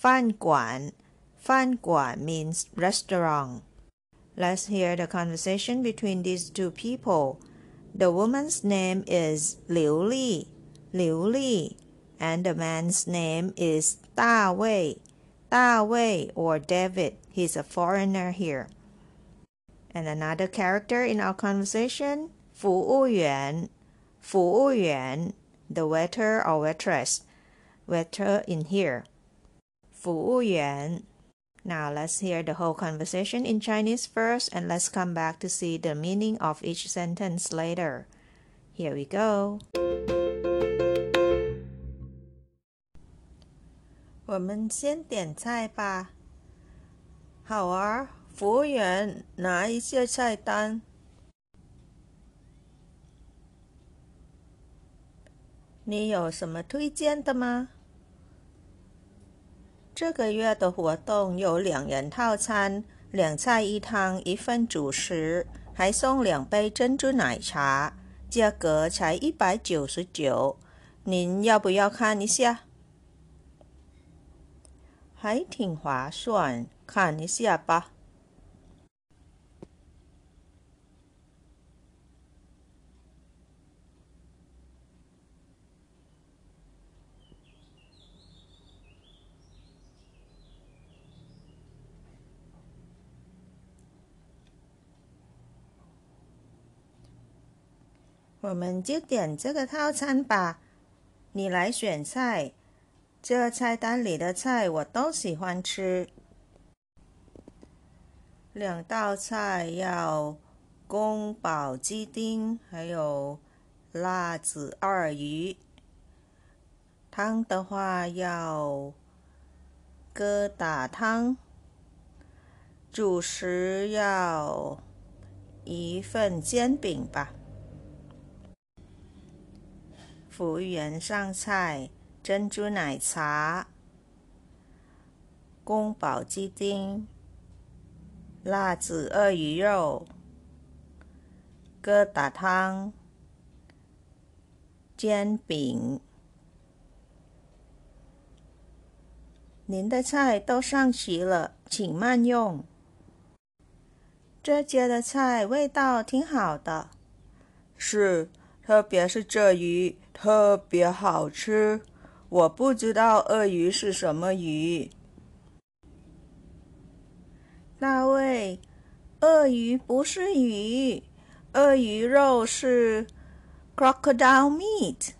Fan Guan. Fan Guan means restaurant. Let's hear the conversation between these two people. The woman's name is Liu Li, Liu Li, and the man's name is Da Wei, Da Wei or David. He's a foreigner here. And another character in our conversation, Fu Yuan, Fu Yuan, the waiter or waitress, waiter in here. 服务员. Now let's hear the whole conversation in Chinese first and let's come back to see the meaning of each sentence later. Here we go. 我们先点菜吧。好啊，服务员，拿一下菜单。你有什么推荐的吗？ 这个月的活动有两人套餐，两菜一汤，一份主食，还送两杯珍珠奶茶，价格才一百九十九。您要不要看一下？还挺划算，看一下吧。我们就点这个套餐吧。你来选菜，这菜单里的菜我都喜欢吃。两道菜要宫保鸡丁，还有辣子二鱼。汤的话要疙瘩汤。主食要一份煎饼吧。服务员上菜：珍珠奶茶、宫保鸡丁、辣子鳄鱼肉、疙瘩汤、煎饼。您的菜都上齐了，请慢用。这家的菜味道挺好的。是。特别是这鱼特别好吃，我不知道鳄鱼是什么鱼。大卫，鳄鱼不是鱼，鳄鱼肉是 crocodile meat。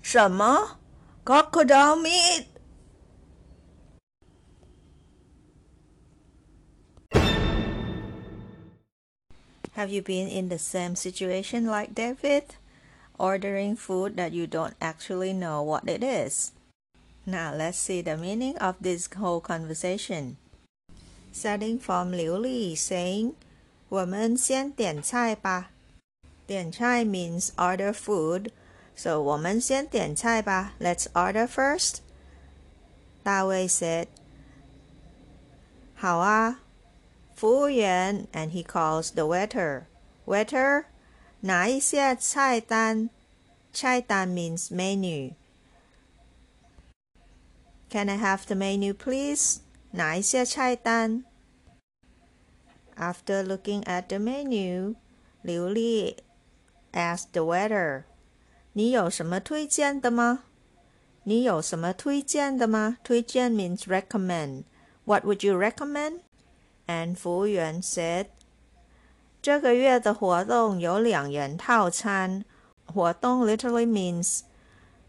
什么？crocodile meat meat？Have you been in the same situation like David? Ordering food that you don't actually know what it is. Now let's see the meaning of this whole conversation. Starting from Liu Li saying, 我们先点菜吧。点菜 means order food, so 我们先点菜吧. Let's order first. Da Wei said, 好啊。 服务员 and he calls the waiter. Waiter, 拿一下菜单。菜单 means menu. Can I have the menu, please? 拿一下菜单。After looking at the menu, Liu Li asked the waiter, 你有什么推荐的吗 你有什么推荐的吗？推荐 means recommend. What would you recommend? And 服务员 said, 这个月的活动有两元套餐。活动 literally means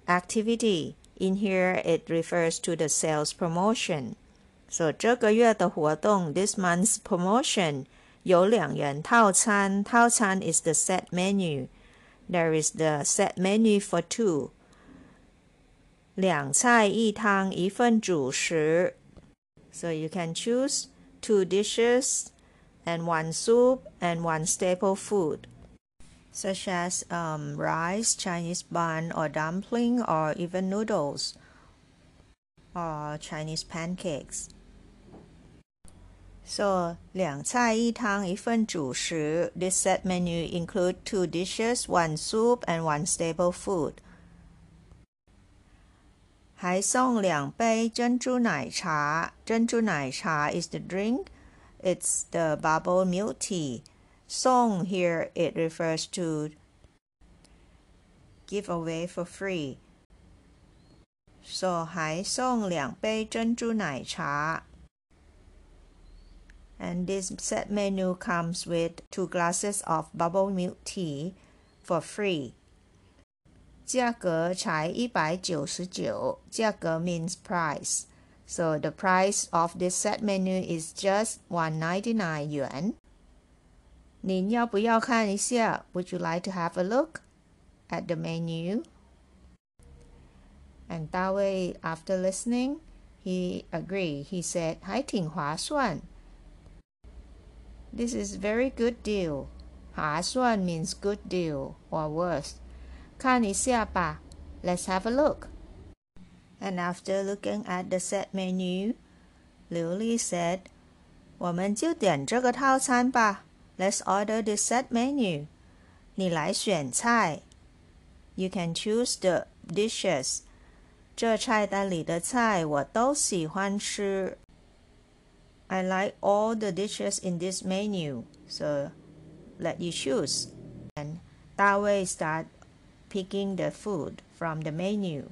activity. In here, it refers to the sales promotion. So 这个月的活动 this month's promotion 有两元套餐。套餐 is the set menu. There is the set menu for two. 两菜一汤一份主食。So you can choose two dishes and one soup and one staple food, such as um, rice, Chinese bun, or dumpling, or even noodles, or Chinese pancakes. So 两菜一汤一份主食. This set menu include two dishes, one soup, and one staple food. 还送两杯珍珠奶茶。珍珠奶茶 is the drink. It's the bubble milk tea. 送 here it refers to give away for free. So 还送两杯珍珠奶茶。and this set menu comes with two glasses of bubble milk tea for free. 价格才一百九十九。价格 means price. So the price of this set menu is just 199 yuan. 您要不要看一下? Would you like to have a look at the menu? And Dawei, after listening, he agreed. He said, 还挺划算。this is very good deal. 划算 means good deal or worth. 看一下吧. Let's have a look. And after looking at the set menu, Liu Li said, 我们就点这个套餐吧. Let's order the set menu. 你来选菜. You can choose the dishes. 这菜单里的菜我都喜欢吃。I like all the dishes in this menu, so let you choose. And Da Wei start picking the food from the menu.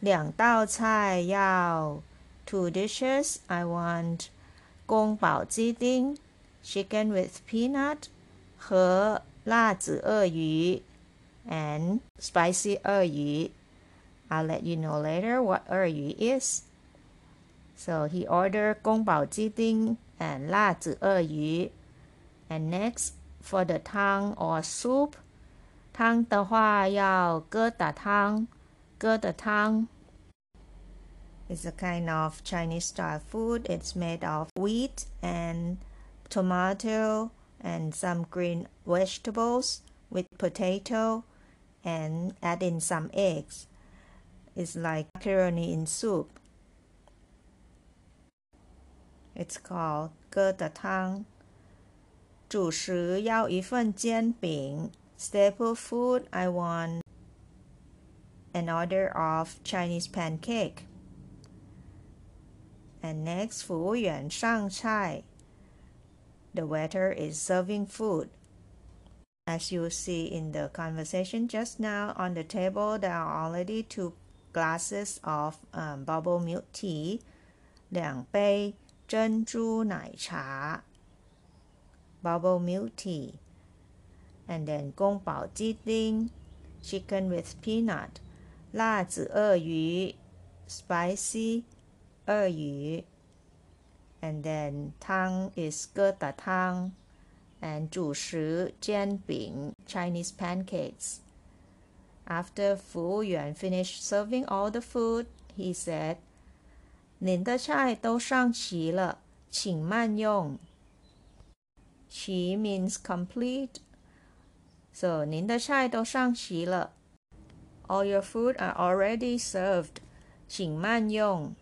两道菜要 two dishes. I want 宫保鸡丁 chicken with peanut 和辣子鳄鱼 and spicy 鳄鱼. I'll let you know later what 鳄鱼 is. So he ordered 宫保鸡丁 and 辣子鳄鱼. And next for the tang or soup, 汤的话要疙瘩汤，疙瘩汤。It's a kind of Chinese style food. It's made of wheat and tomato and some green vegetables with potato and add in some eggs. It's like macaroni in soup. It's called 疙瘩汤。主食要一份煎饼。 Staple food I want an order of Chinese pancake. And next 服务员上菜。The waiter is serving food. As you see in the conversation just now, on the table there are already two glasses of um, bubble milk tea, 两杯珍珠奶茶 bubble milk tea and then 宫保鸡丁 chicken with peanut 辣子鳄鱼 spicy 鳄鱼 and then 汤 is 疙瘩汤 and 主食煎饼 Chinese pancakes after 服务员 finished serving all the food he said 您的菜都上齐了，请慢用。齐 means complete. So 您的菜都上齐了。All your food are already served. 请慢用。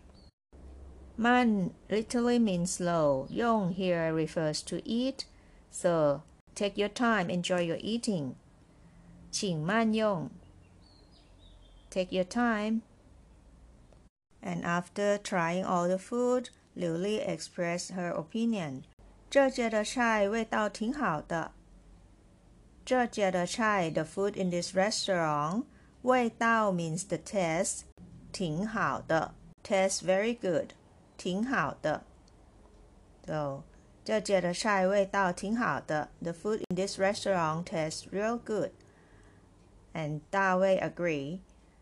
慢 literally means slow. 用 here refers to eat. So take your time, enjoy your eating. 请慢用。Take your time. And after trying all the food, Liu Li expressed her opinion. 这家的菜味道挺好的。 这家的菜 the food in this restaurant, 味道 means the taste. 挺好的，tastes very good，挺好的。So 这家的菜味道挺好的。The food in this restaurant tastes real good. And 大卫 agree，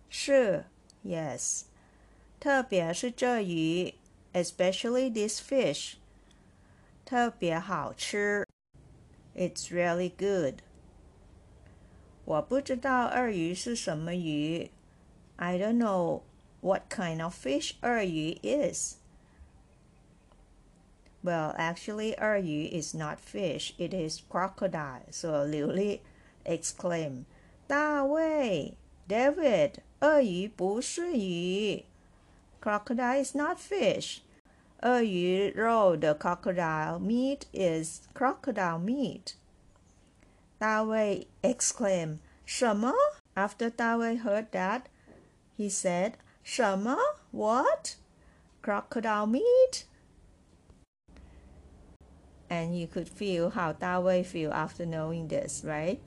是，yes，特别是这鱼，especially this fish，特别好吃，it's really good。 我不知道鳄鱼是什么鱼，I don't know what kind of fish 鳄鱼 is。well, actually, 鳄鱼 is not fish, it is crocodile. So Liu Li exclaimed, 大卫 David, 鳄鱼不是鱼 Crocodile is not fish. 鳄鱼肉 the crocodile meat is crocodile meat. 大卫 exclaimed, 什么? After 大卫 heard that, he said, 什么? What? Crocodile meat? and you could feel how Da Wei feel after knowing this, right?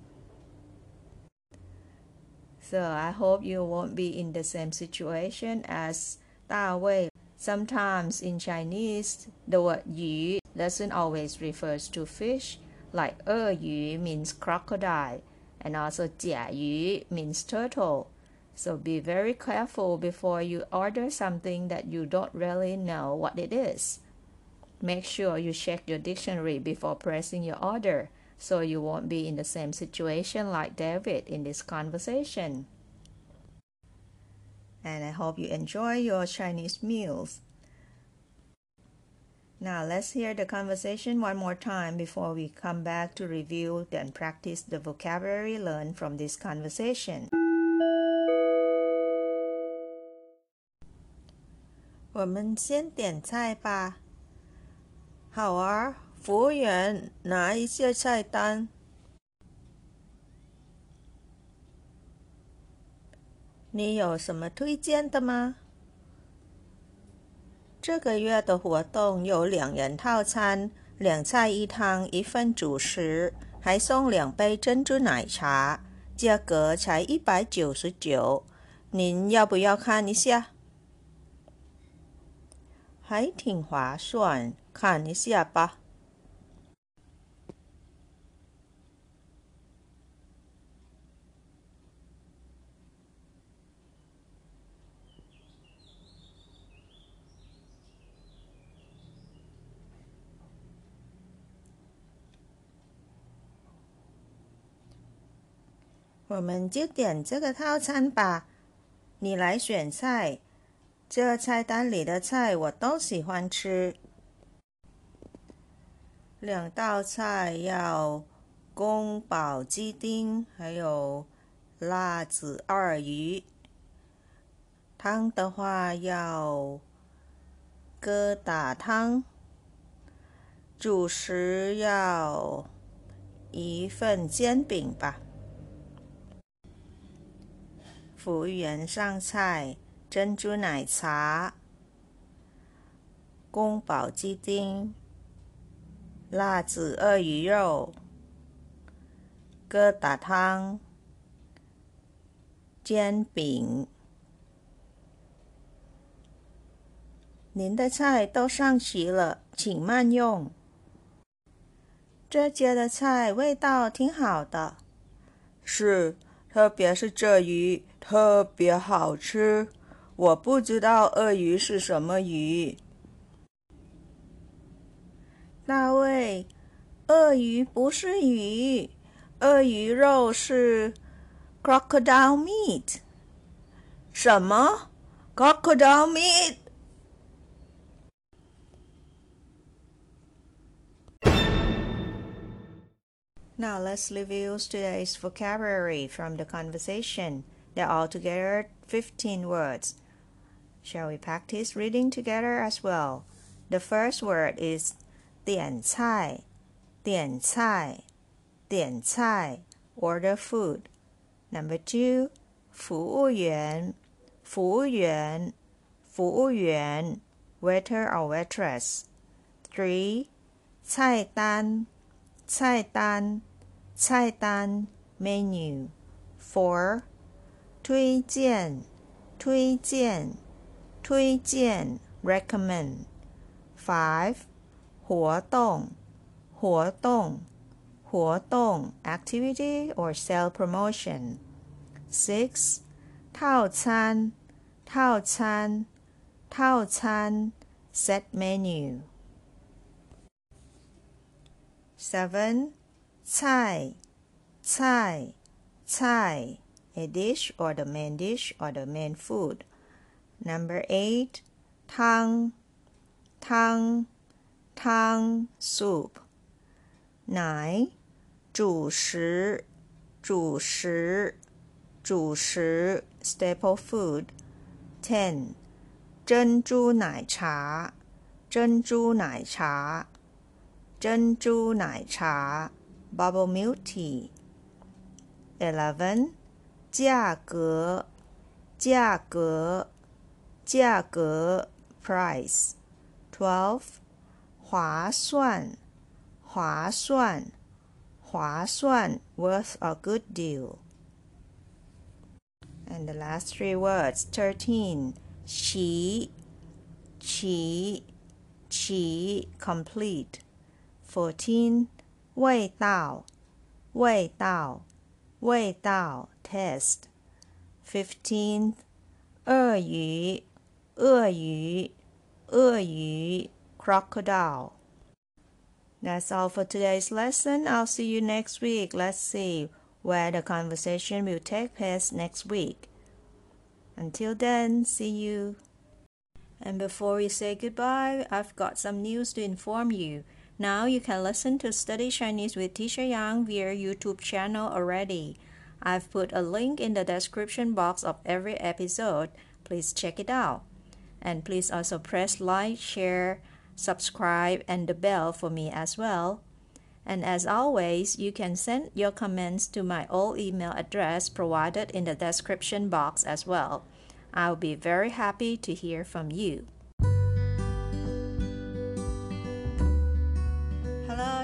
So I hope you won't be in the same situation as Da Wei. Sometimes in Chinese, the word yu doesn't always refers to fish, like er yu means crocodile, and also jia yu means turtle. So be very careful before you order something that you don't really know what it is. Make sure you check your dictionary before pressing your order so you won't be in the same situation like David in this conversation. And I hope you enjoy your Chinese meals. Now let's hear the conversation one more time before we come back to review and practice the vocabulary learned from this conversation. 我们先点菜吧。好啊，服务员，拿一下菜单。你有什么推荐的吗？ 这个月的活动有两人套餐，两菜一汤，一份主食，还送两杯珍珠奶茶，价格才一百九十九。您要不要看一下？还挺划算。看一下吧。我们就点这个套餐吧。你来选菜，这菜单里的菜我都喜欢吃。两道菜要宫保鸡丁，还有辣子二鱼。汤的话要疙瘩汤。主食要一份煎饼吧。服务员上菜：珍珠奶茶、宫保鸡丁。辣子鳄鱼肉、疙瘩汤、煎饼，您的菜都上齐了，请慢用。这家的菜味道挺好的，是，特别是这鱼特别好吃。我不知道鳄鱼是什么鱼。大卫，鳄鱼不是鱼，鳄鱼肉是 crocodile meat。什么？crocodile meat meat？Now let's review today's vocabulary from the conversation. There are altogether 15 words. Shall we practice reading together as well? The first word is 点菜，点菜，点菜，order food. Number two，服务员，服务员，服务员，waiter or waitress. Three，菜单，菜单，菜单 ，menu. Four，推荐， 推荐，推荐，recommend。Five，活动，活动，活动，activity or self promotion。Six，套餐，套餐，套餐，set menu。Seven， 菜，菜，菜，a dish or the main dish or the main food. Number eight, 汤，汤，汤，soup. Nine, 主食，主食，主食，staple food. Ten, 珍珠奶茶，珍珠奶茶，珍珠奶茶 ，bubble milk tea. Eleven, 价格，价格，价格，price. Twelve, 划算，划算，划算，worth a good deal. And the last three words. Thirteen, 齐，齐，齐，complete. Fourteen, 味道，味道，味道，taste. Fifteen, 鳄鱼，鳄鱼，鳄鱼，crocodile. That's all for today's lesson. I'll see you next week. Let's see where the conversation will take place next week. Until then, see you. And before we say goodbye, I've got some news to inform you. Now you can listen to Study Chinese with Teacher Yang via YouTube channel already. I've put a link in the description box of every episode. Please check it out. And please also press like, share, subscribe, and the bell for me as well. And as always, you can send your comments to my old email address provided in the description box as well. I'll be very happy to hear from you.